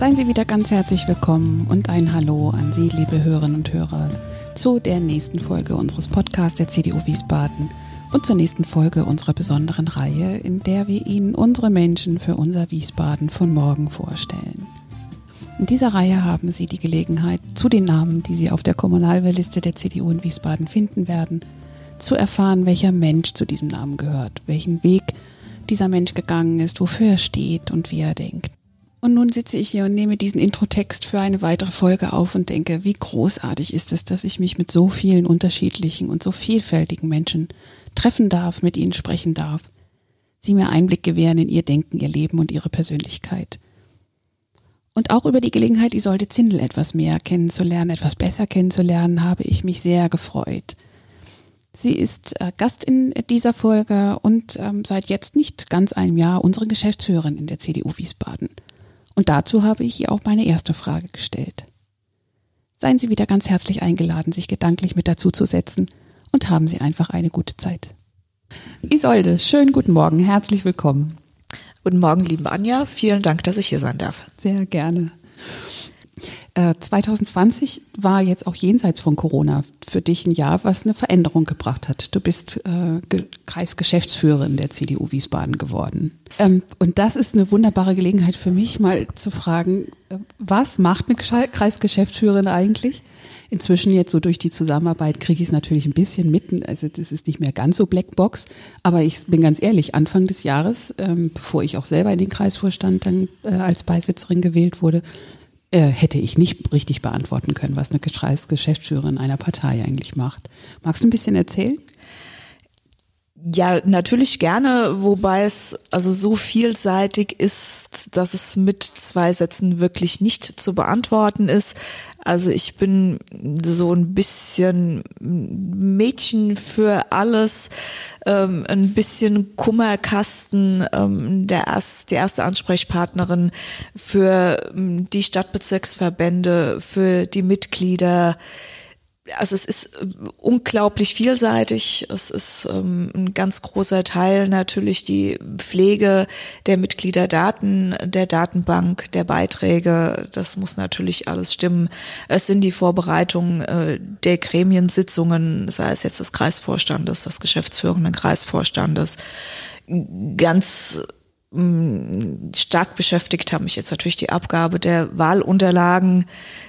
Seien Sie wieder ganz herzlich willkommen und ein Hallo an Sie, liebe Hörerinnen und Hörer, zu der nächsten Folge unseres Podcasts der CDU Wiesbaden und zur nächsten Folge unserer besonderen Reihe, in der wir Ihnen unsere Menschen für unser Wiesbaden von morgen vorstellen. In dieser Reihe haben Sie die Gelegenheit, zu den Namen, die Sie auf der Kommunalwahlliste der CDU in Wiesbaden finden werden, zu erfahren, welcher Mensch zu diesem Namen gehört, welchen Weg dieser Mensch gegangen ist, wofür er steht und wie er denkt. Und nun sitze ich hier und nehme diesen Introtext für eine weitere Folge auf und denke, wie großartig ist es, dass ich mich mit so vielen unterschiedlichen und so vielfältigen Menschen treffen darf, mit ihnen sprechen darf, sie mir Einblick gewähren in ihr Denken, ihr Leben und ihre Persönlichkeit. Und auch über die Gelegenheit, Isolde Zindel etwas mehr kennenzulernen, etwas besser kennenzulernen, habe ich mich sehr gefreut. Sie ist äh, Gast in dieser Folge und ähm, seit jetzt nicht ganz einem Jahr unsere Geschäftsführerin in der CDU Wiesbaden. Und dazu habe ich ihr auch meine erste Frage gestellt. Seien Sie wieder ganz herzlich eingeladen, sich gedanklich mit dazu zu setzen und haben Sie einfach eine gute Zeit. Isolde, schönen guten Morgen, herzlich willkommen. Guten Morgen, liebe Anja. Vielen Dank, dass ich hier sein darf. Sehr gerne. 2020 äh, war jetzt auch jenseits von Corona für dich ein Jahr, was eine Veränderung gebracht hat. Du bist äh, Kreisgeschäftsführerin der CDU Wiesbaden geworden. Ähm, und das ist eine wunderbare Gelegenheit für mich, mal zu fragen, äh, was macht eine Kreisgeschäftsführerin eigentlich? Inzwischen jetzt so durch die Zusammenarbeit kriege ich es natürlich ein bisschen mitten. Also das ist nicht mehr ganz so Blackbox. Aber ich bin ganz ehrlich, Anfang des Jahres, ähm, bevor ich auch selber in den Kreisvorstand dann äh, als Beisitzerin gewählt wurde, äh, hätte ich nicht richtig beantworten können, was eine Geschäftsführerin einer Partei eigentlich macht. Magst du ein bisschen erzählen? Ja, natürlich gerne, wobei es also so vielseitig ist, dass es mit zwei Sätzen wirklich nicht zu beantworten ist. Also ich bin so ein bisschen Mädchen für alles, ähm, ein bisschen Kummerkasten, ähm, der erst, die erste Ansprechpartnerin für ähm, die Stadtbezirksverbände, für die Mitglieder also es ist äh, unglaublich vielseitig. Es ist ähm, ein ganz großer Teil natürlich die Pflege der Mitgliederdaten, der Datenbank, der Beiträge. Das muss natürlich alles stimmen. Es sind die Vorbereitungen äh, der Gremiensitzungen, sei es jetzt des Kreisvorstandes, des geschäftsführenden Kreisvorstandes. Ganz stark beschäftigt haben mich jetzt natürlich die Abgabe der Wahlunterlagen,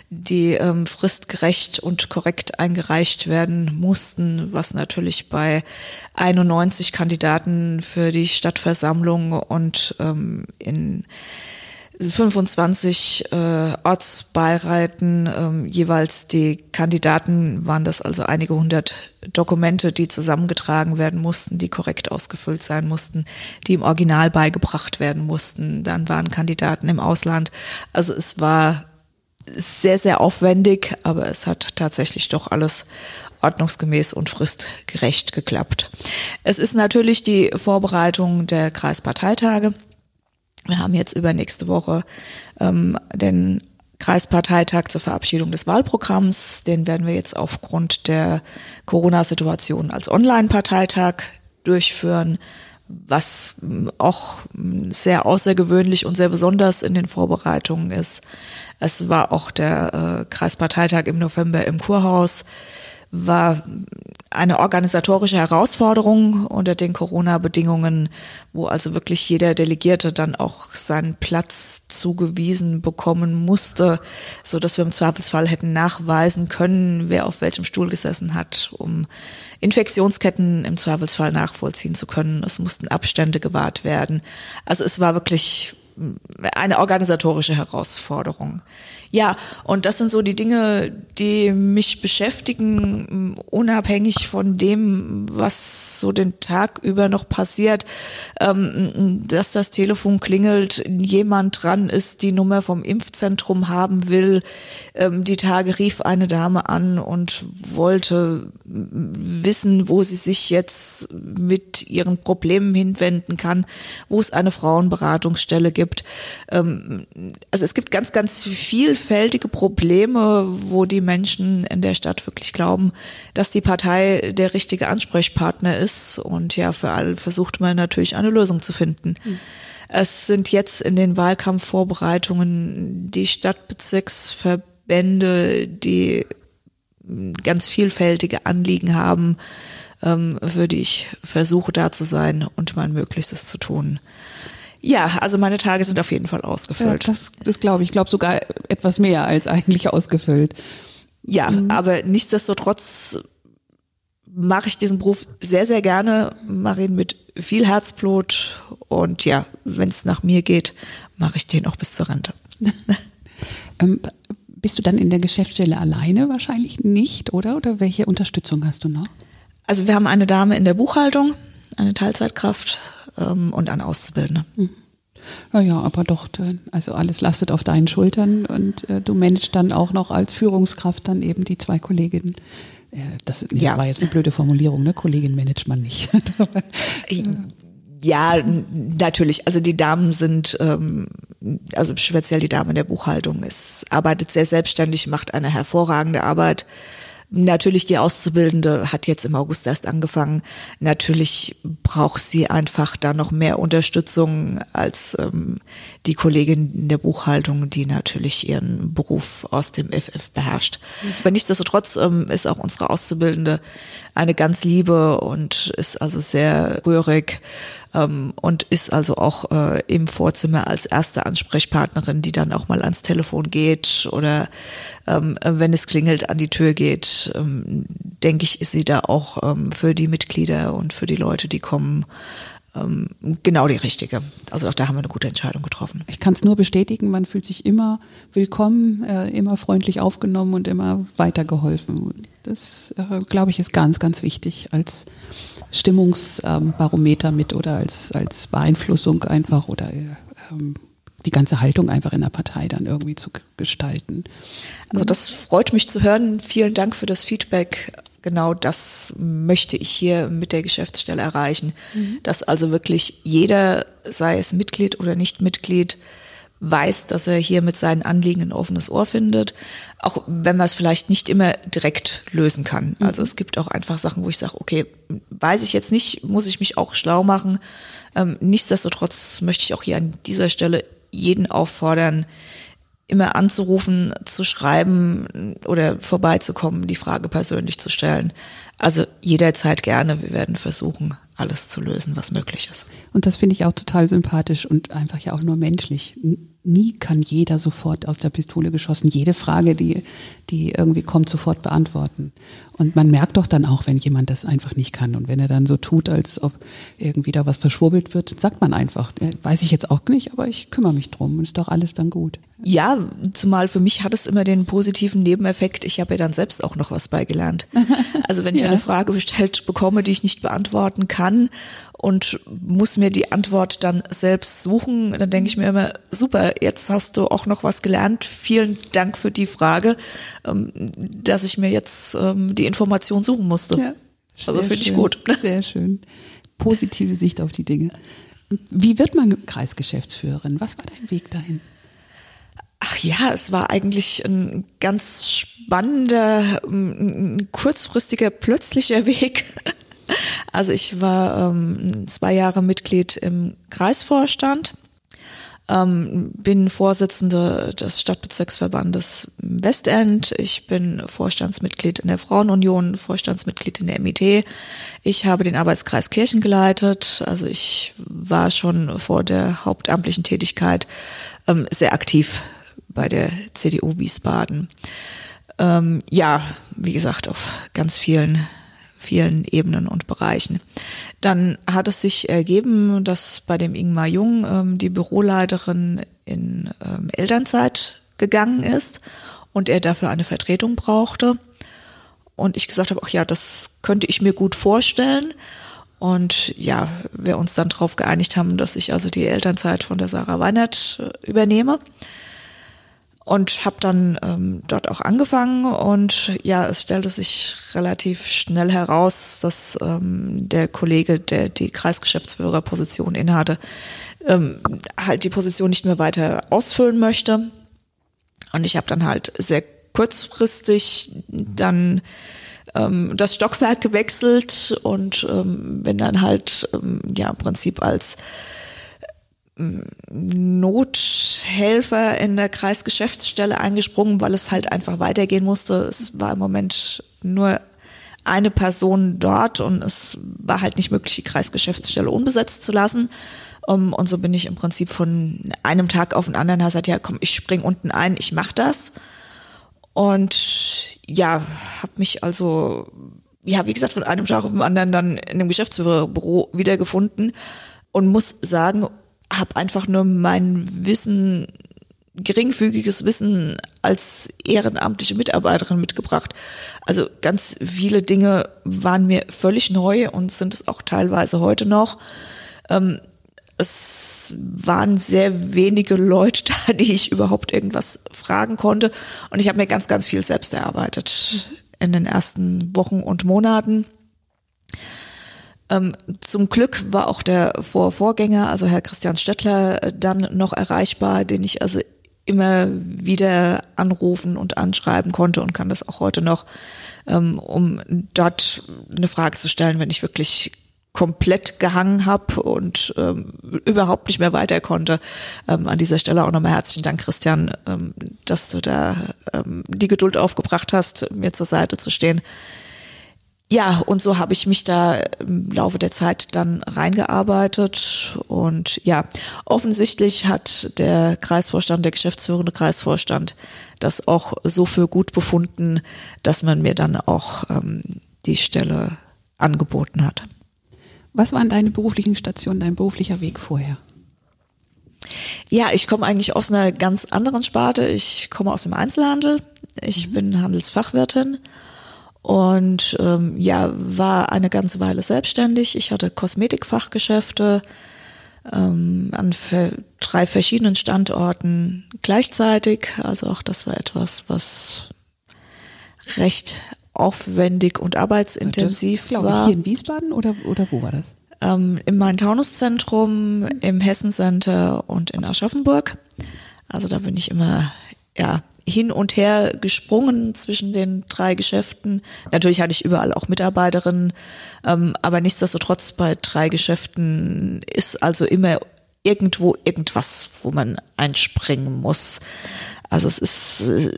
die ähm, fristgerecht und korrekt eingereicht werden mussten, was natürlich bei 91 Kandidaten für die Stadtversammlung und ähm, in 25 äh, Ortsbeiräten ähm, jeweils die Kandidaten waren das also einige hundert Dokumente, die zusammengetragen werden mussten, die korrekt ausgefüllt sein mussten, die im Original beigebracht werden mussten. Dann waren Kandidaten im Ausland. Also es war sehr, sehr aufwendig, aber es hat tatsächlich doch alles ordnungsgemäß und fristgerecht geklappt. Es ist natürlich die Vorbereitung der Kreisparteitage. Wir haben jetzt übernächste Woche ähm, den Kreisparteitag zur Verabschiedung des Wahlprogramms. Den werden wir jetzt aufgrund der Corona-Situation als Online-Parteitag durchführen, was auch sehr außergewöhnlich und sehr besonders in den Vorbereitungen ist. Es war auch der äh, Kreisparteitag im November im Kurhaus war eine organisatorische Herausforderung unter den Corona-Bedingungen, wo also wirklich jeder Delegierte dann auch seinen Platz zugewiesen bekommen musste, so dass wir im Zweifelsfall hätten nachweisen können, wer auf welchem Stuhl gesessen hat, um Infektionsketten im Zweifelsfall nachvollziehen zu können. Es mussten Abstände gewahrt werden. Also es war wirklich eine organisatorische Herausforderung. Ja, und das sind so die Dinge, die mich beschäftigen, unabhängig von dem, was so den Tag über noch passiert, ähm, dass das Telefon klingelt, jemand dran ist, die Nummer vom Impfzentrum haben will. Ähm, die Tage rief eine Dame an und wollte wissen, wo sie sich jetzt mit ihren Problemen hinwenden kann, wo es eine Frauenberatungsstelle gibt. Ähm, also es gibt ganz, ganz viel vielfältige Probleme, wo die Menschen in der Stadt wirklich glauben, dass die Partei der richtige Ansprechpartner ist. Und ja, für alle versucht man natürlich eine Lösung zu finden. Mhm. Es sind jetzt in den Wahlkampfvorbereitungen die Stadtbezirksverbände, die ganz vielfältige Anliegen haben, ähm, für die ich versuche da zu sein und mein Möglichstes zu tun. Ja, also meine Tage sind auf jeden Fall ausgefüllt. Ja, das das glaube ich. Ich glaube sogar etwas mehr als eigentlich ausgefüllt. Ja, mhm. aber nichtsdestotrotz mache ich diesen Beruf sehr, sehr gerne, mache ihn mit viel Herzblut und ja, wenn es nach mir geht, mache ich den auch bis zur Rente. ähm, bist du dann in der Geschäftsstelle alleine wahrscheinlich nicht, oder? Oder welche Unterstützung hast du noch? Also wir haben eine Dame in der Buchhaltung, eine Teilzeitkraft ähm, und an Auszubildende. Mhm. Naja, aber doch, also alles lastet auf deinen Schultern und äh, du managst dann auch noch als Führungskraft dann eben die zwei Kolleginnen. Äh, das, das ja. war jetzt eine blöde Formulierung, ne? Kollegin managt man nicht. ja, natürlich. Also die Damen sind, ähm, also speziell die Dame in der Buchhaltung, ist, arbeitet sehr selbstständig, macht eine hervorragende Arbeit. Natürlich, die Auszubildende hat jetzt im August erst angefangen. Natürlich braucht sie einfach da noch mehr Unterstützung als ähm, die Kollegin in der Buchhaltung, die natürlich ihren Beruf aus dem FF beherrscht. Aber nichtsdestotrotz ähm, ist auch unsere Auszubildende eine ganz liebe und ist also sehr rührig ähm, und ist also auch äh, im Vorzimmer als erste Ansprechpartnerin, die dann auch mal ans Telefon geht oder ähm, wenn es klingelt, an die Tür geht, ähm, denke ich, ist sie da auch ähm, für die Mitglieder und für die Leute, die kommen, ähm, genau die richtige. Also auch da haben wir eine gute Entscheidung getroffen. Ich kann es nur bestätigen, man fühlt sich immer willkommen, äh, immer freundlich aufgenommen und immer weitergeholfen. Das, äh, glaube ich, ist ganz, ganz wichtig als Stimmungsbarometer mit oder als, als Beeinflussung einfach oder ähm, die ganze Haltung einfach in der Partei dann irgendwie zu gestalten. Also das freut mich zu hören. Vielen Dank für das Feedback. Genau das möchte ich hier mit der Geschäftsstelle erreichen, mhm. dass also wirklich jeder, sei es Mitglied oder nicht Mitglied, weiß, dass er hier mit seinen Anliegen ein offenes Ohr findet, auch wenn man es vielleicht nicht immer direkt lösen kann. Mhm. Also es gibt auch einfach Sachen, wo ich sage, okay, weiß ich jetzt nicht, muss ich mich auch schlau machen. Ähm, nichtsdestotrotz möchte ich auch hier an dieser Stelle jeden auffordern, immer anzurufen, zu schreiben oder vorbeizukommen, die Frage persönlich zu stellen. Also jederzeit gerne. Wir werden versuchen, alles zu lösen, was möglich ist. Und das finde ich auch total sympathisch und einfach ja auch nur menschlich nie kann jeder sofort aus der Pistole geschossen jede Frage, die, die irgendwie kommt, sofort beantworten. Und man merkt doch dann auch, wenn jemand das einfach nicht kann. Und wenn er dann so tut, als ob irgendwie da was verschwurbelt wird, sagt man einfach, weiß ich jetzt auch nicht, aber ich kümmere mich drum und ist doch alles dann gut. Ja, zumal für mich hat es immer den positiven Nebeneffekt, ich habe ja dann selbst auch noch was beigelernt. Also wenn ich ja. eine Frage bestellt bekomme, die ich nicht beantworten kann und muss mir die Antwort dann selbst suchen, dann denke ich mir immer, super, jetzt hast du auch noch was gelernt. Vielen Dank für die Frage, ähm, dass ich mir jetzt ähm, die Information suchen musste. Ja, also finde ich gut. Sehr schön. Positive Sicht auf die Dinge. Wie wird man Kreisgeschäftsführerin? Was war dein Weg dahin? Ach ja, es war eigentlich ein ganz spannender, ein kurzfristiger, plötzlicher Weg. Also ich war ähm, zwei Jahre Mitglied im Kreisvorstand, ähm, bin Vorsitzende des Stadtbezirksverbandes Westend. Ich bin Vorstandsmitglied in der Frauenunion, Vorstandsmitglied in der MIT. Ich habe den Arbeitskreis Kirchen geleitet. Also ich war schon vor der hauptamtlichen Tätigkeit ähm, sehr aktiv bei der CDU Wiesbaden. Ähm, ja, wie gesagt, auf ganz vielen vielen Ebenen und Bereichen. Dann hat es sich ergeben, dass bei dem Ingmar Jung ähm, die Büroleiterin in ähm, Elternzeit gegangen ist und er dafür eine Vertretung brauchte. Und ich gesagt habe, ach ja, das könnte ich mir gut vorstellen. Und ja, wir uns dann darauf geeinigt haben, dass ich also die Elternzeit von der Sarah Weinert äh, übernehme und habe dann ähm, dort auch angefangen und ja, es stellte sich relativ schnell heraus, dass ähm, der Kollege, der die Kreisgeschäftsführerposition innehatte, ähm, halt die Position nicht mehr weiter ausfüllen möchte. Und ich habe dann halt sehr kurzfristig dann ähm, das Stockwerk gewechselt und ähm, bin dann halt ähm, ja im Prinzip als Nothelfer in der Kreisgeschäftsstelle eingesprungen, weil es halt einfach weitergehen musste. Es war im Moment nur eine Person dort und es war halt nicht möglich, die Kreisgeschäftsstelle unbesetzt zu lassen. Um, und so bin ich im Prinzip von einem Tag auf den anderen gesagt, ja komm, ich spring unten ein, ich mach das. Und ja, habe mich also, ja, wie gesagt, von einem Tag auf den anderen dann in einem Geschäftsführerbüro wiedergefunden und muss sagen, habe einfach nur mein Wissen, geringfügiges Wissen als ehrenamtliche Mitarbeiterin mitgebracht. Also ganz viele Dinge waren mir völlig neu und sind es auch teilweise heute noch. Ähm, es waren sehr wenige Leute da, die ich überhaupt irgendwas fragen konnte. Und ich habe mir ganz, ganz viel selbst erarbeitet in den ersten Wochen und Monaten. Ähm, zum Glück war auch der Vorvorgänger, also Herr Christian Stettler, äh, dann noch erreichbar, den ich also immer wieder anrufen und anschreiben konnte und kann das auch heute noch, ähm, um dort eine Frage zu stellen, wenn ich wirklich komplett gehangen habe und ähm, überhaupt nicht mehr weiter konnte. Ähm, an dieser Stelle auch nochmal herzlichen Dank, Christian, ähm, dass du da ähm, die Geduld aufgebracht hast, mir zur Seite zu stehen. Ja, und so habe ich mich da im Laufe der Zeit dann reingearbeitet. Und ja, offensichtlich hat der Kreisvorstand, der geschäftsführende Kreisvorstand, das auch so für gut befunden, dass man mir dann auch ähm, die Stelle angeboten hat. Was waren deine beruflichen Stationen, dein beruflicher Weg vorher? Ja, ich komme eigentlich aus einer ganz anderen Sparte. Ich komme aus dem Einzelhandel. Ich mhm. bin Handelsfachwirtin und ähm, ja, war eine ganze Weile selbstständig. Ich hatte Kosmetikfachgeschäfte ähm, an drei verschiedenen Standorten gleichzeitig. Also auch das war etwas, was recht aufwendig und arbeitsintensiv das, war. Hier in Wiesbaden oder, oder wo war das? Ähm, Im Main-Taunus-Zentrum, im Hessen-Center und in Aschaffenburg. Also da bin ich immer ja hin und her gesprungen zwischen den drei Geschäften. Natürlich hatte ich überall auch Mitarbeiterinnen, ähm, aber nichtsdestotrotz bei drei Geschäften ist also immer irgendwo irgendwas, wo man einspringen muss. Also es ist äh,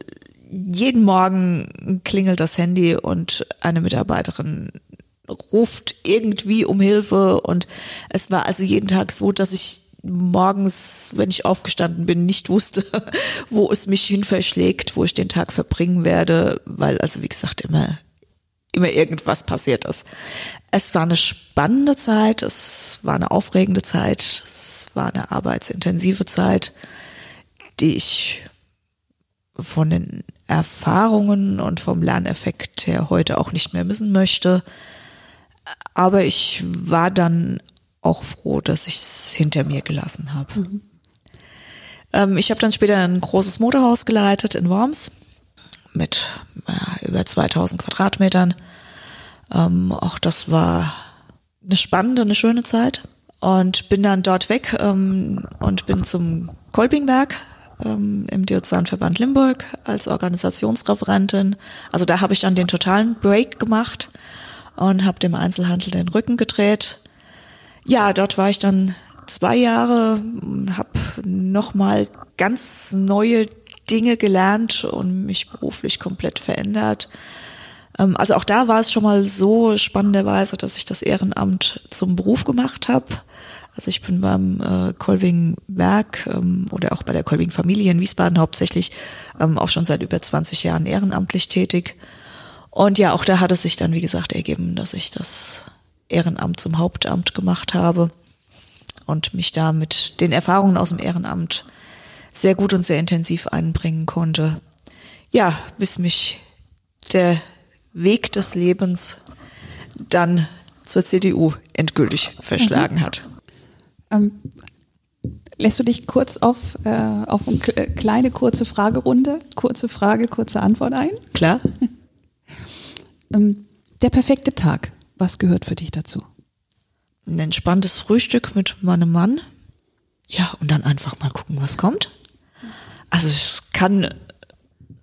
jeden Morgen klingelt das Handy und eine Mitarbeiterin ruft irgendwie um Hilfe und es war also jeden Tag so, dass ich morgens, wenn ich aufgestanden bin, nicht wusste, wo es mich hin verschlägt, wo ich den Tag verbringen werde, weil also wie gesagt immer immer irgendwas passiert ist. Es war eine spannende Zeit, es war eine aufregende Zeit, es war eine arbeitsintensive Zeit, die ich von den Erfahrungen und vom Lerneffekt her heute auch nicht mehr missen möchte. Aber ich war dann auch froh, dass ich es hinter mir gelassen habe. Mhm. Ähm, ich habe dann später ein großes Motorhaus geleitet in Worms mit ja, über 2000 Quadratmetern. Ähm, auch das war eine spannende, eine schöne Zeit und bin dann dort weg ähm, und bin zum Kolpingwerk ähm, im Diözesanverband Limburg als Organisationsreferentin. Also da habe ich dann den totalen Break gemacht und habe dem Einzelhandel den Rücken gedreht ja, dort war ich dann zwei Jahre, habe nochmal ganz neue Dinge gelernt und mich beruflich komplett verändert. Ähm, also auch da war es schon mal so spannenderweise, dass ich das Ehrenamt zum Beruf gemacht habe. Also ich bin beim äh, Kolbing Werk ähm, oder auch bei der Kolbing Familie in Wiesbaden hauptsächlich ähm, auch schon seit über 20 Jahren ehrenamtlich tätig Und ja, auch da hat es sich dann, wie gesagt, ergeben, dass ich das Ehrenamt zum Hauptamt gemacht habe und mich da mit den Erfahrungen aus dem Ehrenamt sehr gut und sehr intensiv einbringen konnte. Ja, bis mich der Weg des Lebens dann zur CDU endgültig verschlagen mhm. hat. Ähm, lässt du dich kurz auf, äh, auf eine kleine kurze Fragerunde, kurze Frage, kurze Antwort ein? Klar. ähm, der perfekte Tag, was gehört für dich dazu? Ein entspanntes Frühstück mit meinem Mann. Ja, und dann einfach mal gucken, was kommt. Also es kann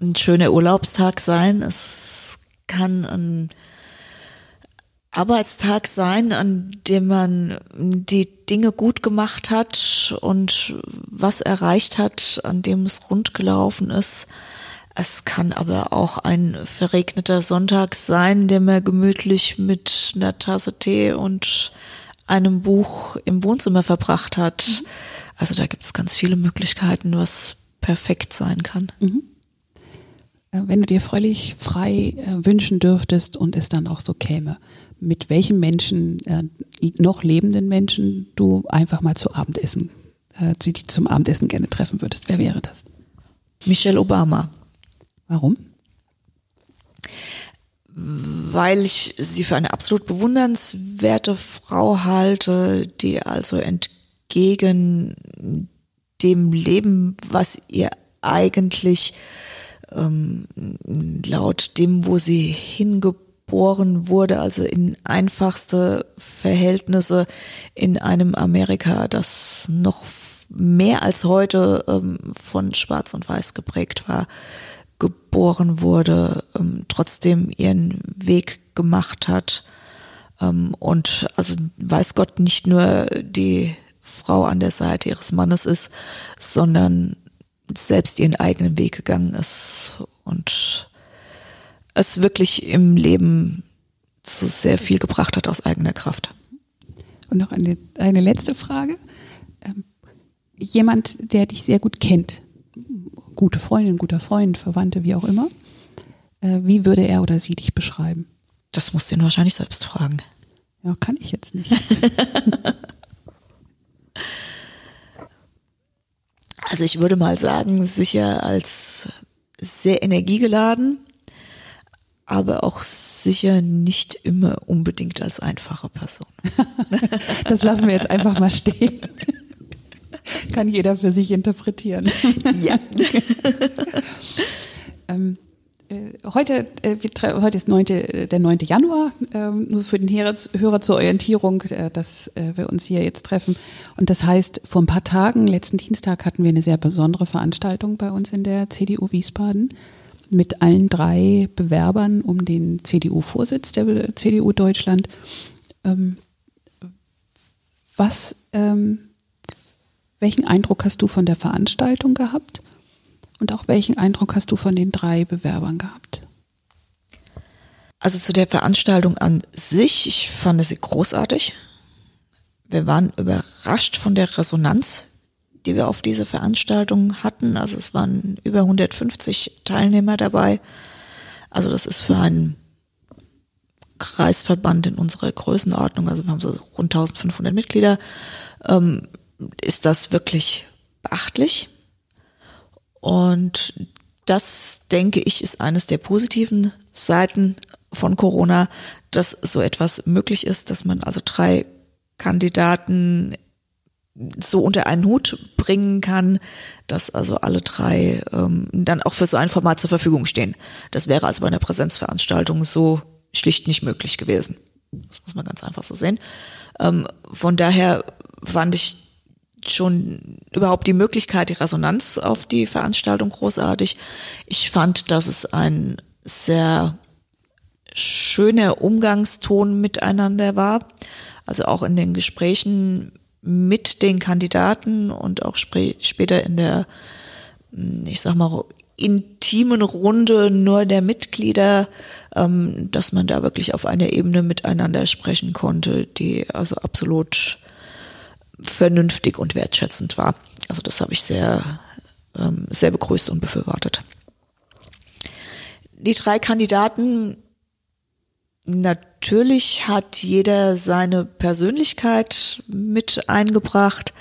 ein schöner Urlaubstag sein, es kann ein Arbeitstag sein, an dem man die Dinge gut gemacht hat und was erreicht hat, an dem es rund gelaufen ist. Es kann aber auch ein verregneter Sonntag sein, der man gemütlich mit einer Tasse Tee und einem Buch im Wohnzimmer verbracht hat. Mhm. Also da gibt es ganz viele Möglichkeiten, was perfekt sein kann. Mhm. Äh, wenn du dir völlig frei äh, wünschen dürftest und es dann auch so käme, mit welchem Menschen, äh, noch lebenden Menschen, du einfach mal zu Abendessen, sie zum Abendessen gerne treffen würdest. Wer wäre das? Michelle Obama. Warum? Weil ich sie für eine absolut bewundernswerte Frau halte, die also entgegen dem Leben, was ihr eigentlich ähm, laut dem, wo sie hingebracht geboren wurde, also in einfachste Verhältnisse in einem Amerika, das noch mehr als heute ähm, von Schwarz und Weiß geprägt war, geboren wurde, ähm, trotzdem ihren Weg gemacht hat ähm, und also weiß Gott nicht nur die Frau an der Seite ihres Mannes ist, sondern selbst ihren eigenen Weg gegangen ist und es wirklich im Leben so sehr viel gebracht hat aus eigener Kraft. Und noch eine, eine letzte Frage. Ähm, jemand, der dich sehr gut kennt, gute Freundin, guter Freund, Verwandte, wie auch immer, äh, wie würde er oder sie dich beschreiben? Das musst du ihn wahrscheinlich selbst fragen. Ja, kann ich jetzt nicht. also ich würde mal sagen, sicher als sehr energiegeladen, aber auch sicher nicht immer unbedingt als einfache Person. das lassen wir jetzt einfach mal stehen. Kann jeder für sich interpretieren. Ja. ähm, äh, heute, äh, heute ist 9., der 9. Januar, ähm, nur für den Hörer zur Orientierung, äh, dass äh, wir uns hier jetzt treffen. Und das heißt, vor ein paar Tagen, letzten Dienstag, hatten wir eine sehr besondere Veranstaltung bei uns in der CDU Wiesbaden mit allen drei Bewerbern um den CDU-Vorsitz der CDU Deutschland. Ähm, was, ähm, welchen Eindruck hast du von der Veranstaltung gehabt? Und auch welchen Eindruck hast du von den drei Bewerbern gehabt? Also zu der Veranstaltung an sich, ich fand sie großartig. Wir waren überrascht von der Resonanz, die wir auf diese Veranstaltung hatten. Also es waren über 150 Teilnehmer dabei. Also das ist für einen Kreisverband in unserer Größenordnung, also wir haben so rund 1500 Mitglieder, ähm, ist das wirklich beachtlich. Und das, denke ich, ist eines der positiven Seiten von Corona, dass so etwas möglich ist, dass man also drei Kandidaten so unter einen Hut bringen kann, dass also alle drei ähm, dann auch für so ein Format zur Verfügung stehen. Das wäre also bei einer Präsenzveranstaltung so schlicht nicht möglich gewesen. Das muss man ganz einfach so sehen. Ähm, von daher fand ich schon überhaupt die Möglichkeit, die Resonanz auf die Veranstaltung großartig. Ich fand, dass es ein sehr schöner Umgangston miteinander war. Also auch in den Gesprächen mit den Kandidaten und auch sp später in der, hm, ich sag mal, intimen Runde nur der Mitglieder, ähm, dass man da wirklich auf einer Ebene miteinander sprechen konnte, die also absolut vernünftig und wertschätzend war. Also das habe ich sehr, ähm, sehr begrüßt und befürwortet. Die drei Kandidaten natürlich hat jeder seine Persönlichkeit mit eingebracht,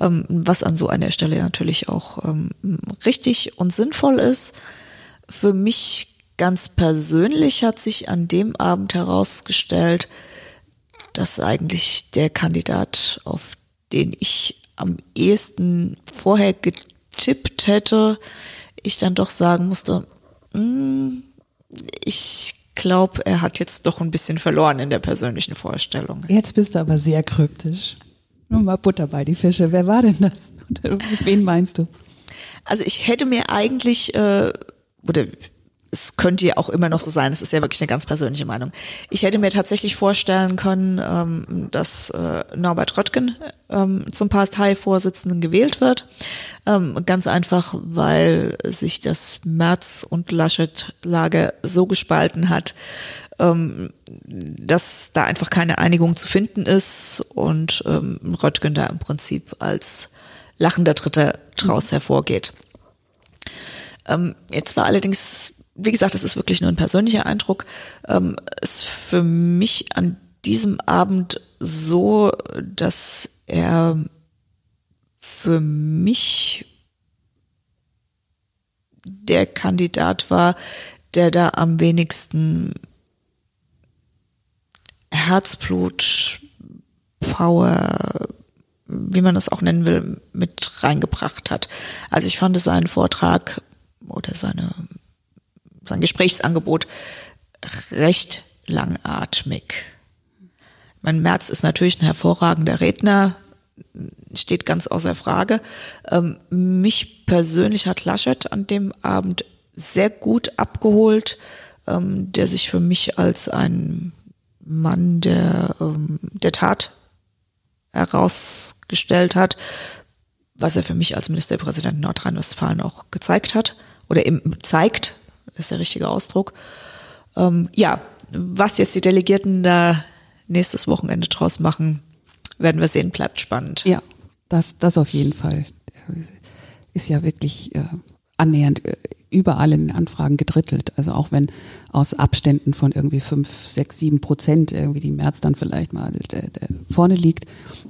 ähm, was an so einer Stelle natürlich auch ähm, richtig und sinnvoll ist. Für mich ganz persönlich hat sich an dem Abend herausgestellt, dass eigentlich der Kandidat, auf den ich am ehesten vorher getippt hätte, ich dann doch sagen musste, mh, hm, ich glaube, er hat jetzt doch ein bisschen verloren in der persönlichen Vorstellung. Jetzt bist du aber sehr kryptisch. Nur mal Butter bei die Fische. Wer war denn das? Wen meinst du? Also ich hätte mir eigentlich, äh, oder es könnte ja auch immer noch so sein, es ist ja wirklich eine ganz persönliche Meinung. Ich hätte mir tatsächlich vorstellen können, ähm, dass äh, Norbert Röttgen ähm, zum Parteivorsitzenden gewählt wird. Ähm, ganz einfach, weil sich das Merz- und Laschet-Lager so gespalten hat, dass da einfach keine Einigung zu finden ist und Röttgen da im Prinzip als lachender Dritter draus hervorgeht. Jetzt war allerdings wie gesagt, das ist wirklich nur ein persönlicher Eindruck, ähm, ist für mich an diesem Abend so, dass er für mich der Kandidat war, der da am wenigsten Herzblut, Power, wie man das auch nennen will, mit reingebracht hat. Also ich fand seinen Vortrag oder seine sein Gesprächsangebot recht langatmig. Mein Merz ist natürlich ein hervorragender Redner, steht ganz außer Frage. Ähm, mich persönlich hat Laschet an dem Abend sehr gut abgeholt, ähm, der sich für mich als ein Mann der, ähm, der Tat herausgestellt hat, was er für mich als Ministerpräsident Nordrhein-Westfalen auch gezeigt hat oder eben zeigt, ist der richtige Ausdruck. Ähm, ja, was jetzt die Delegierten da nächstes Wochenende draus machen, werden wir sehen, bleibt spannend. Ja, das, das auf jeden Fall. Ist ja wirklich äh, annähernd äh, überall in den Anfragen gedrittelt. Also auch wenn aus Abständen von irgendwie fünf, sechs, sieben Prozent irgendwie die März dann vielleicht mal äh, vorne liegt,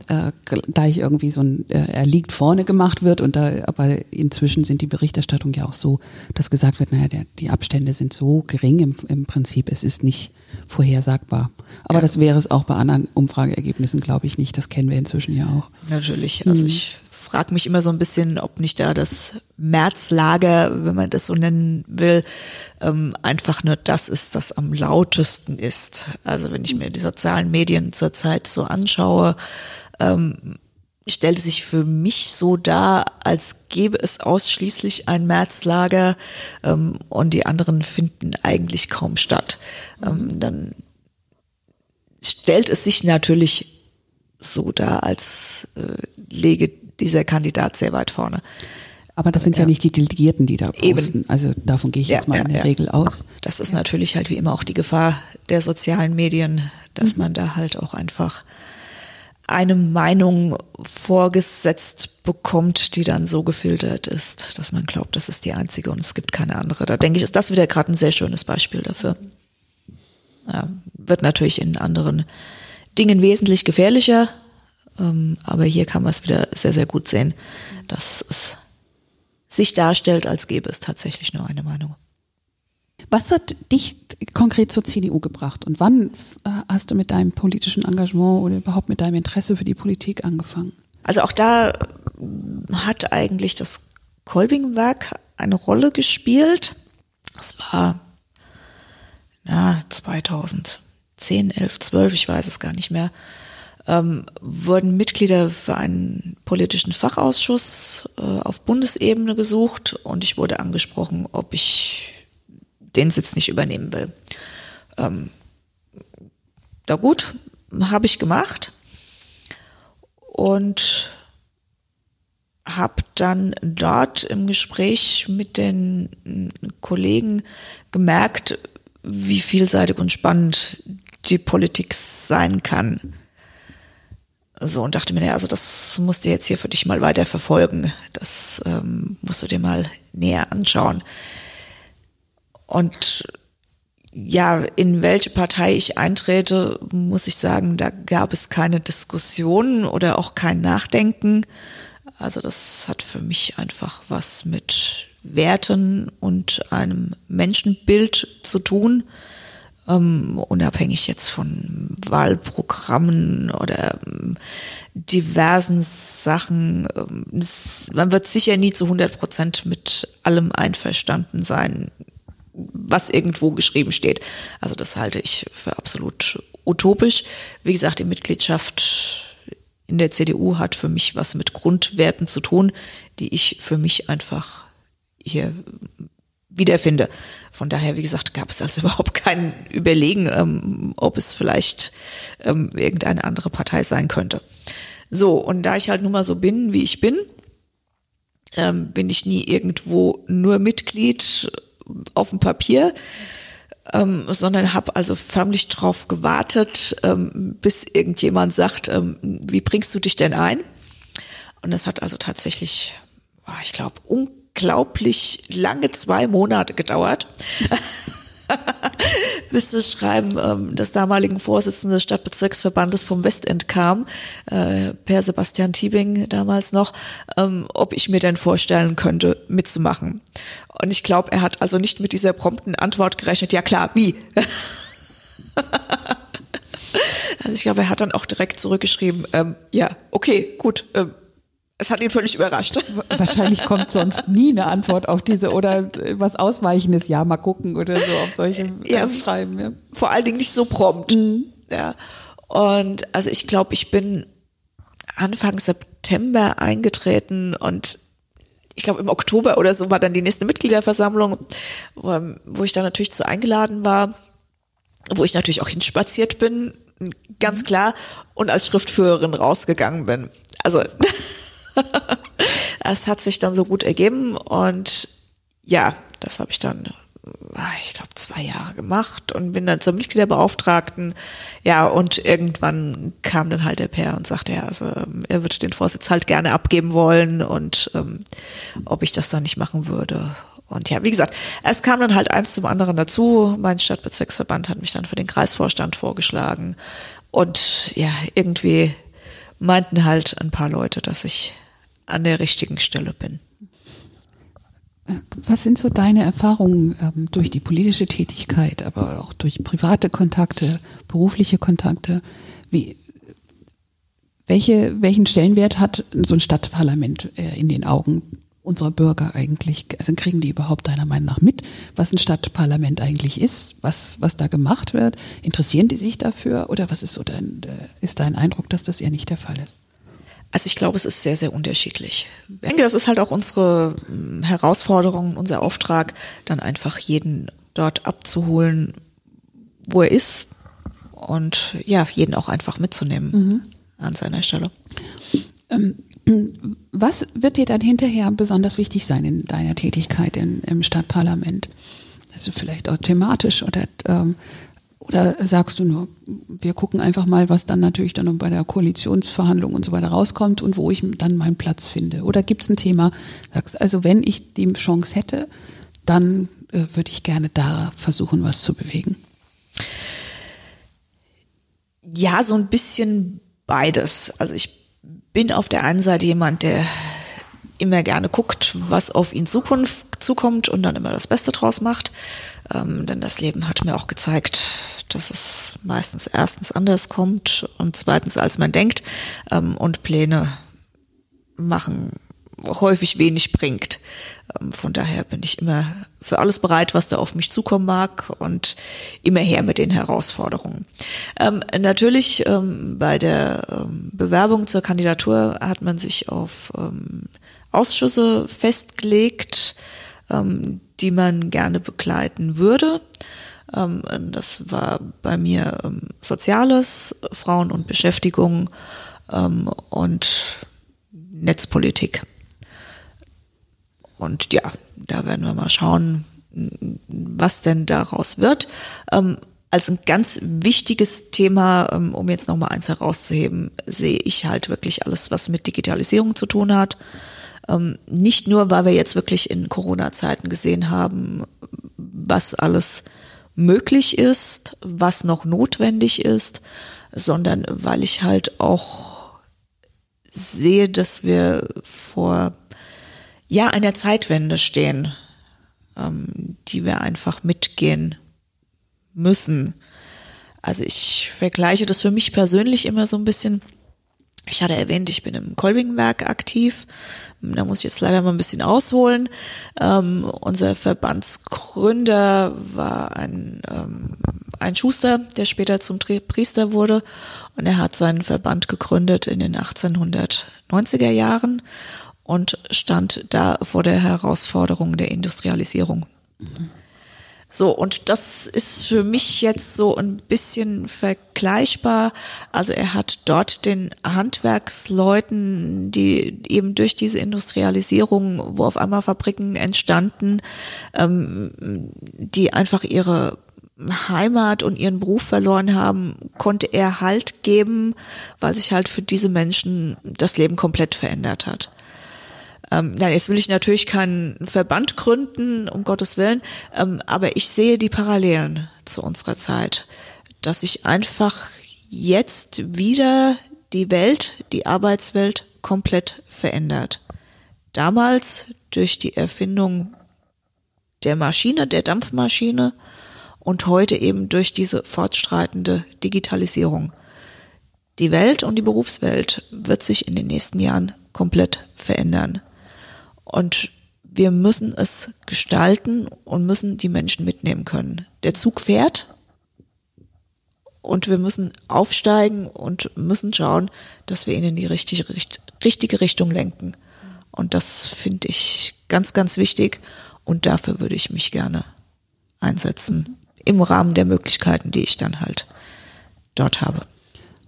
äh, gleich irgendwie so ein äh, er liegt vorne gemacht wird und da aber inzwischen sind die Berichterstattung ja auch so, dass gesagt wird, naja, der, die Abstände sind so gering im, im Prinzip, es ist nicht vorhersagbar. Aber ja. das wäre es auch bei anderen Umfrageergebnissen, glaube ich nicht. Das kennen wir inzwischen ja auch. Natürlich. Also mhm. ich frage mich immer so ein bisschen, ob nicht da das Märzlager, wenn man das so nennen will, ähm, einfach nur das ist, das am lautesten ist. Also wenn ich mir die sozialen Medien zurzeit so anschaue, ähm, stellte sich für mich so dar, als gäbe es ausschließlich ein Märzlager ähm, und die anderen finden eigentlich kaum statt. Ähm, dann stellt es sich natürlich so dar, als äh, lege dieser Kandidat sehr weit vorne. Aber das sind ja, ja nicht die Delegierten, die da posten. Eben. Also davon gehe ich ja, jetzt mal ja, in der Regel aus. Das ist natürlich halt wie immer auch die Gefahr der sozialen Medien, dass mhm. man da halt auch einfach eine Meinung vorgesetzt bekommt, die dann so gefiltert ist, dass man glaubt, das ist die einzige und es gibt keine andere. Da denke ich, ist das wieder gerade ein sehr schönes Beispiel dafür. Ja, wird natürlich in anderen Dingen wesentlich gefährlicher, ähm, aber hier kann man es wieder sehr, sehr gut sehen, dass es sich darstellt, als gäbe es tatsächlich nur eine Meinung. Was hat dich konkret zur CDU gebracht und wann äh, hast du mit deinem politischen Engagement oder überhaupt mit deinem Interesse für die Politik angefangen? Also auch da hat eigentlich das Kolbingwerk eine Rolle gespielt. Das war na, 2010, 11, 12, ich weiß es gar nicht mehr ähm, wurden Mitglieder für einen politischen Fachausschuss äh, auf Bundesebene gesucht und ich wurde angesprochen, ob ich den Sitz nicht übernehmen will. Ähm, da gut, habe ich gemacht und habe dann dort im Gespräch mit den Kollegen gemerkt, wie vielseitig und spannend die Politik sein kann. So und dachte mir, naja, also das musst du jetzt hier für dich mal weiter verfolgen. Das ähm, musst du dir mal näher anschauen. Und ja, in welche Partei ich eintrete, muss ich sagen, da gab es keine Diskussion oder auch kein Nachdenken. Also das hat für mich einfach was mit Werten und einem Menschenbild zu tun, ähm, unabhängig jetzt von Wahlprogrammen oder ähm, diversen Sachen. Ähm, man wird sicher nie zu 100 Prozent mit allem einverstanden sein, was irgendwo geschrieben steht. Also das halte ich für absolut utopisch. Wie gesagt, die Mitgliedschaft in der CDU hat für mich was mit Grundwerten zu tun, die ich für mich einfach hier wiederfinde. Von daher, wie gesagt, gab es also überhaupt kein Überlegen, ähm, ob es vielleicht ähm, irgendeine andere Partei sein könnte. So, und da ich halt nun mal so bin, wie ich bin, ähm, bin ich nie irgendwo nur Mitglied auf dem Papier, ähm, sondern habe also förmlich drauf gewartet, ähm, bis irgendjemand sagt, ähm, wie bringst du dich denn ein? Und das hat also tatsächlich, ich glaube, unglaublich lange zwei Monate gedauert. bis das Schreiben ähm, des damaligen Vorsitzenden des Stadtbezirksverbandes vom Westend kam, äh, Per Sebastian Tiebing damals noch, ähm, ob ich mir denn vorstellen könnte, mitzumachen. Und ich glaube, er hat also nicht mit dieser prompten Antwort gerechnet, ja klar, wie? also ich glaube, er hat dann auch direkt zurückgeschrieben, ähm, ja, okay, gut, ähm, es hat ihn völlig überrascht. Wahrscheinlich kommt sonst nie eine Antwort auf diese oder was Ausweichendes, ja, mal gucken oder so auf solche ja, Schreiben. Ja. Vor allen Dingen nicht so prompt. Mhm. Ja. Und also ich glaube, ich bin Anfang September eingetreten und ich glaube im Oktober oder so war dann die nächste Mitgliederversammlung, wo, wo ich dann natürlich zu eingeladen war, wo ich natürlich auch hinspaziert bin, ganz mhm. klar, und als Schriftführerin rausgegangen bin. Also es hat sich dann so gut ergeben und ja, das habe ich dann, ah, ich glaube, zwei Jahre gemacht und bin dann zur Mitgliederbeauftragten. Ja, und irgendwann kam dann halt der Per und sagte, ja, also er würde den Vorsitz halt gerne abgeben wollen und ähm, ob ich das dann nicht machen würde. Und ja, wie gesagt, es kam dann halt eins zum anderen dazu. Mein Stadtbezirksverband hat mich dann für den Kreisvorstand vorgeschlagen. Und ja, irgendwie meinten halt ein paar Leute, dass ich an der richtigen Stelle bin. Was sind so deine Erfahrungen ähm, durch die politische Tätigkeit, aber auch durch private Kontakte, berufliche Kontakte? Wie, welche, welchen Stellenwert hat so ein Stadtparlament äh, in den Augen unserer Bürger eigentlich? Also kriegen die überhaupt deiner Meinung nach mit, was ein Stadtparlament eigentlich ist, was, was da gemacht wird? Interessieren die sich dafür oder was ist so dein, äh, ist dein Eindruck, dass das eher nicht der Fall ist? Also ich glaube, es ist sehr, sehr unterschiedlich. Ich denke, das ist halt auch unsere hm, Herausforderung, unser Auftrag, dann einfach jeden dort abzuholen, wo er ist und ja, jeden auch einfach mitzunehmen mhm. an seiner Stelle. Ähm, was wird dir dann hinterher besonders wichtig sein in deiner Tätigkeit in, im Stadtparlament? Also vielleicht auch thematisch oder ähm, oder sagst du nur, wir gucken einfach mal, was dann natürlich dann bei der Koalitionsverhandlung und so weiter rauskommt und wo ich dann meinen Platz finde? Oder gibt es ein Thema, sagst also, wenn ich die Chance hätte, dann äh, würde ich gerne da versuchen, was zu bewegen? Ja, so ein bisschen beides. Also ich bin auf der einen Seite jemand, der immer gerne guckt, was auf ihn Zukunft zukommt und dann immer das Beste draus macht. Ähm, denn das Leben hat mir auch gezeigt, dass es meistens erstens anders kommt und zweitens als man denkt ähm, und Pläne machen häufig wenig bringt. Ähm, von daher bin ich immer für alles bereit, was da auf mich zukommen mag und immer her mit den Herausforderungen. Ähm, natürlich ähm, bei der ähm, Bewerbung zur Kandidatur hat man sich auf ähm, Ausschüsse festgelegt, ähm, die man gerne begleiten würde. Ähm, das war bei mir ähm, Soziales, Frauen und Beschäftigung ähm, und Netzpolitik. Und ja, da werden wir mal schauen, was denn daraus wird. Ähm, als ein ganz wichtiges Thema, ähm, um jetzt nochmal eins herauszuheben, sehe ich halt wirklich alles, was mit Digitalisierung zu tun hat. Ähm, nicht nur, weil wir jetzt wirklich in Corona-Zeiten gesehen haben, was alles möglich ist, was noch notwendig ist, sondern weil ich halt auch sehe, dass wir vor ja einer Zeitwende stehen, ähm, die wir einfach mitgehen müssen. Also ich vergleiche das für mich persönlich immer so ein bisschen. Ich hatte erwähnt, ich bin im Kolbingwerk aktiv. Da muss ich jetzt leider mal ein bisschen ausholen. Ähm, unser Verbandsgründer war ein, ähm, ein Schuster, der später zum Priester wurde. Und er hat seinen Verband gegründet in den 1890er Jahren und stand da vor der Herausforderung der Industrialisierung. Mhm. So, und das ist für mich jetzt so ein bisschen vergleichbar. Also er hat dort den Handwerksleuten, die eben durch diese Industrialisierung, wo auf einmal Fabriken entstanden, ähm, die einfach ihre Heimat und ihren Beruf verloren haben, konnte er Halt geben, weil sich halt für diese Menschen das Leben komplett verändert hat. Ähm, nein, jetzt will ich natürlich keinen Verband gründen, um Gottes Willen, ähm, aber ich sehe die Parallelen zu unserer Zeit, dass sich einfach jetzt wieder die Welt, die Arbeitswelt komplett verändert. Damals durch die Erfindung der Maschine, der Dampfmaschine und heute eben durch diese fortschreitende Digitalisierung. Die Welt und die Berufswelt wird sich in den nächsten Jahren komplett verändern. Und wir müssen es gestalten und müssen die Menschen mitnehmen können. Der Zug fährt und wir müssen aufsteigen und müssen schauen, dass wir ihn in die richtige, richtige Richtung lenken. Und das finde ich ganz, ganz wichtig und dafür würde ich mich gerne einsetzen im Rahmen der Möglichkeiten, die ich dann halt dort habe.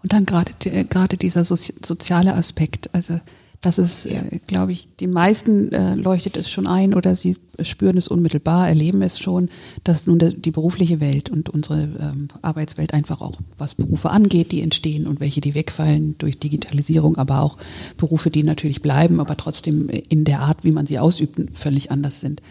Und dann gerade gerade dieser soziale Aspekt, also das ist, ja. äh, glaube ich, die meisten äh, leuchtet es schon ein oder sie spüren es unmittelbar, erleben es schon, dass nun die berufliche Welt und unsere ähm, Arbeitswelt einfach auch, was Berufe angeht, die entstehen und welche, die wegfallen durch Digitalisierung, aber auch Berufe, die natürlich bleiben, aber trotzdem in der Art, wie man sie ausübt, völlig anders sind.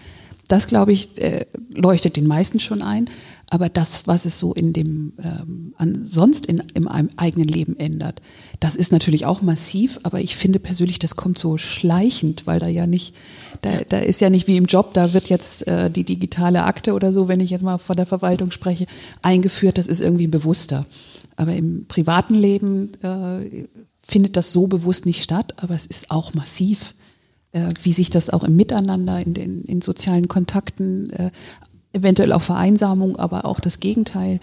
Das, glaube ich, äh, leuchtet den meisten schon ein. Aber das, was es so in dem ähm, an, sonst in, in einem eigenen Leben ändert, das ist natürlich auch massiv, aber ich finde persönlich, das kommt so schleichend, weil da ja nicht, da, da ist ja nicht wie im Job, da wird jetzt äh, die digitale Akte oder so, wenn ich jetzt mal von der Verwaltung spreche, eingeführt, das ist irgendwie bewusster. Aber im privaten Leben äh, findet das so bewusst nicht statt, aber es ist auch massiv wie sich das auch im Miteinander, in den in sozialen Kontakten, äh, eventuell auch Vereinsamung, aber auch das Gegenteil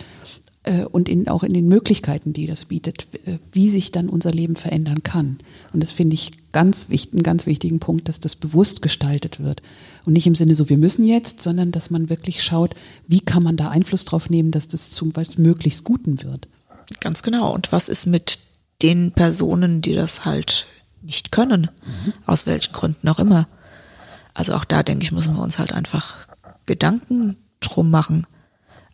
äh, und in, auch in den Möglichkeiten, die das bietet, äh, wie sich dann unser Leben verändern kann. Und das finde ich ganz wichtig, einen ganz wichtigen Punkt, dass das bewusst gestaltet wird. Und nicht im Sinne so, wir müssen jetzt, sondern dass man wirklich schaut, wie kann man da Einfluss drauf nehmen, dass das zum was möglichst Guten wird. Ganz genau. Und was ist mit den Personen, die das halt nicht können, mhm. aus welchen Gründen auch immer. Also auch da denke ich, müssen wir uns halt einfach Gedanken drum machen.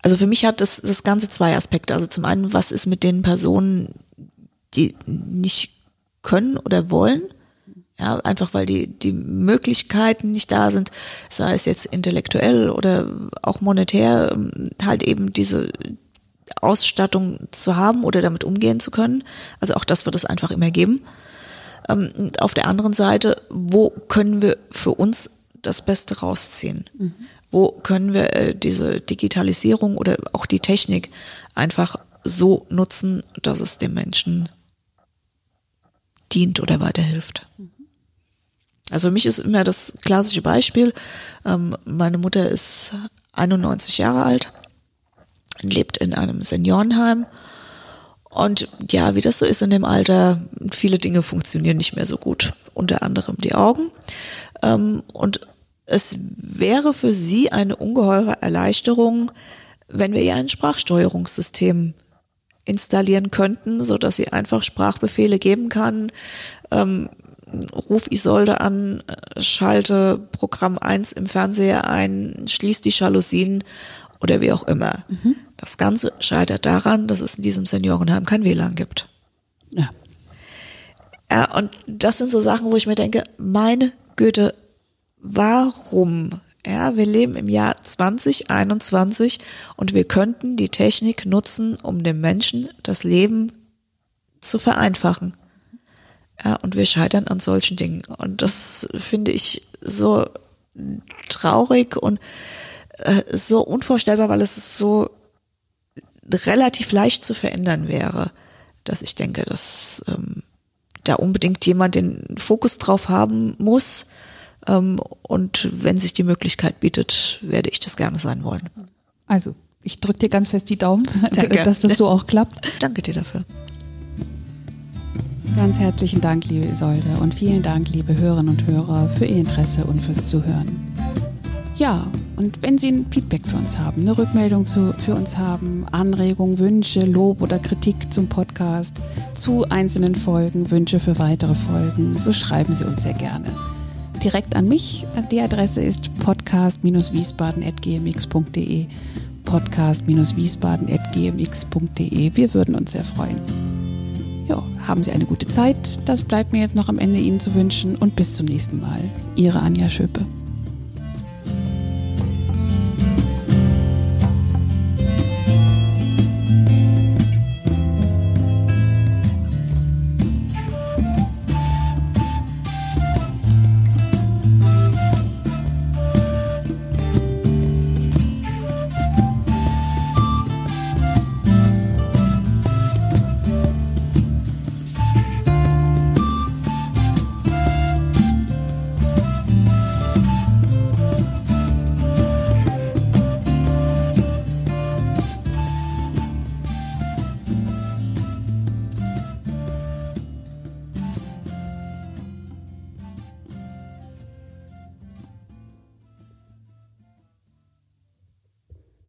Also für mich hat das, das Ganze zwei Aspekte. Also zum einen, was ist mit den Personen, die nicht können oder wollen? Ja, einfach weil die, die Möglichkeiten nicht da sind, sei es jetzt intellektuell oder auch monetär, halt eben diese Ausstattung zu haben oder damit umgehen zu können. Also auch das wird es einfach immer geben. Ähm, auf der anderen Seite, wo können wir für uns das Beste rausziehen? Mhm. Wo können wir äh, diese Digitalisierung oder auch die Technik einfach so nutzen, dass es dem Menschen dient oder weiterhilft? Mhm. Also für mich ist immer das klassische Beispiel. Ähm, meine Mutter ist 91 Jahre alt, lebt in einem Seniorenheim und ja, wie das so ist in dem Alter, viele Dinge funktionieren nicht mehr so gut, unter anderem die Augen. Ähm, und es wäre für sie eine ungeheure Erleichterung, wenn wir ihr ein Sprachsteuerungssystem installieren könnten, so dass sie einfach Sprachbefehle geben kann. Ähm, ruf Isolde an, schalte Programm 1 im Fernseher ein, schließ die Jalousien oder wie auch immer. Mhm. Das Ganze scheitert daran, dass es in diesem Seniorenheim kein WLAN gibt. Ja. Ja, und das sind so Sachen, wo ich mir denke, meine Güte, warum Ja, wir leben im Jahr 2021 und wir könnten die Technik nutzen, um dem Menschen das Leben zu vereinfachen. Ja, und wir scheitern an solchen Dingen. Und das finde ich so traurig und äh, so unvorstellbar, weil es so relativ leicht zu verändern wäre, dass ich denke, dass ähm, da unbedingt jemand den Fokus drauf haben muss. Ähm, und wenn sich die Möglichkeit bietet, werde ich das gerne sein wollen. Also, ich drücke dir ganz fest die Daumen, Danke. dass das so auch klappt. Danke dir dafür. Ganz herzlichen Dank, liebe Isolde, und vielen Dank, liebe Hörerinnen und Hörer, für Ihr Interesse und fürs Zuhören. Ja, und wenn Sie ein Feedback für uns haben, eine Rückmeldung zu, für uns haben, Anregungen, Wünsche, Lob oder Kritik zum Podcast, zu einzelnen Folgen, Wünsche für weitere Folgen, so schreiben Sie uns sehr gerne. Direkt an mich. Die Adresse ist podcast-wiesbaden.gmx.de podcast-wiesbaden.gmx.de. Wir würden uns sehr freuen. Ja, haben Sie eine gute Zeit. Das bleibt mir jetzt noch am Ende Ihnen zu wünschen und bis zum nächsten Mal. Ihre Anja Schöpe.